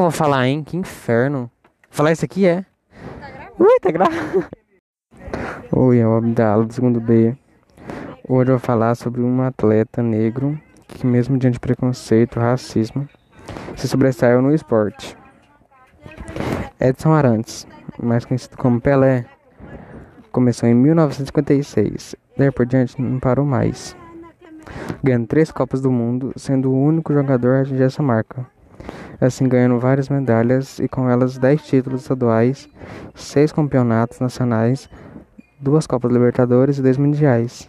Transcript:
eu vou falar, hein? Que inferno. Falar isso aqui é. Ui, tá gravando. Oi, é o Abdala do segundo B. Hoje eu vou falar sobre um atleta negro que, mesmo diante de preconceito, racismo, se sobressaiu no esporte. Edson Arantes, mais conhecido como Pelé, começou em 1956. Daí por diante não parou mais. Ganhando três Copas do Mundo, sendo o único jogador a atingir essa marca. Assim ganhando várias medalhas e com elas 10 títulos estaduais, seis campeonatos nacionais, duas Copas Libertadores e dois Mundiais.